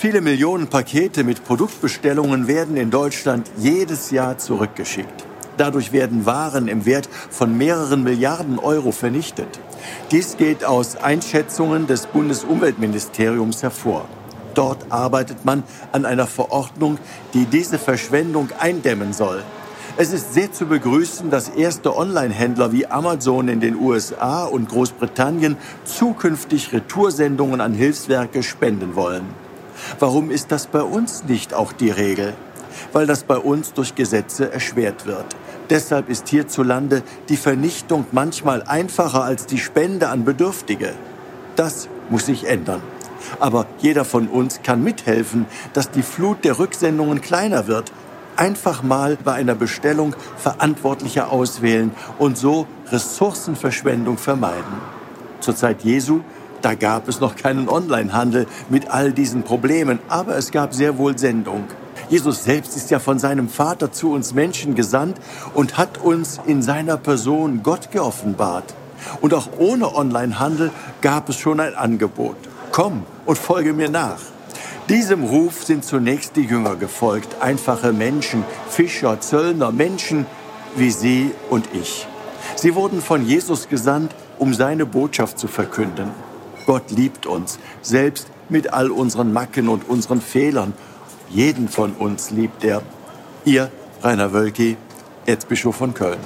Viele Millionen Pakete mit Produktbestellungen werden in Deutschland jedes Jahr zurückgeschickt. Dadurch werden Waren im Wert von mehreren Milliarden Euro vernichtet. Dies geht aus Einschätzungen des Bundesumweltministeriums hervor. Dort arbeitet man an einer Verordnung, die diese Verschwendung eindämmen soll. Es ist sehr zu begrüßen, dass erste Online-Händler wie Amazon in den USA und Großbritannien zukünftig Retoursendungen an Hilfswerke spenden wollen. Warum ist das bei uns nicht auch die Regel? Weil das bei uns durch Gesetze erschwert wird. Deshalb ist hierzulande die Vernichtung manchmal einfacher als die Spende an Bedürftige. Das muss sich ändern. Aber jeder von uns kann mithelfen, dass die Flut der Rücksendungen kleiner wird. Einfach mal bei einer Bestellung Verantwortliche auswählen und so Ressourcenverschwendung vermeiden. Zur Zeit Jesu, da gab es noch keinen Onlinehandel mit all diesen Problemen, aber es gab sehr wohl Sendung. Jesus selbst ist ja von seinem Vater zu uns Menschen gesandt und hat uns in seiner Person Gott geoffenbart. Und auch ohne Onlinehandel gab es schon ein Angebot. Komm und folge mir nach. Diesem Ruf sind zunächst die Jünger gefolgt, einfache Menschen, Fischer, Zöllner, Menschen wie Sie und ich. Sie wurden von Jesus gesandt, um seine Botschaft zu verkünden. Gott liebt uns, selbst mit all unseren Macken und unseren Fehlern. Jeden von uns liebt er. Ihr, Rainer Wölki, Erzbischof von Köln.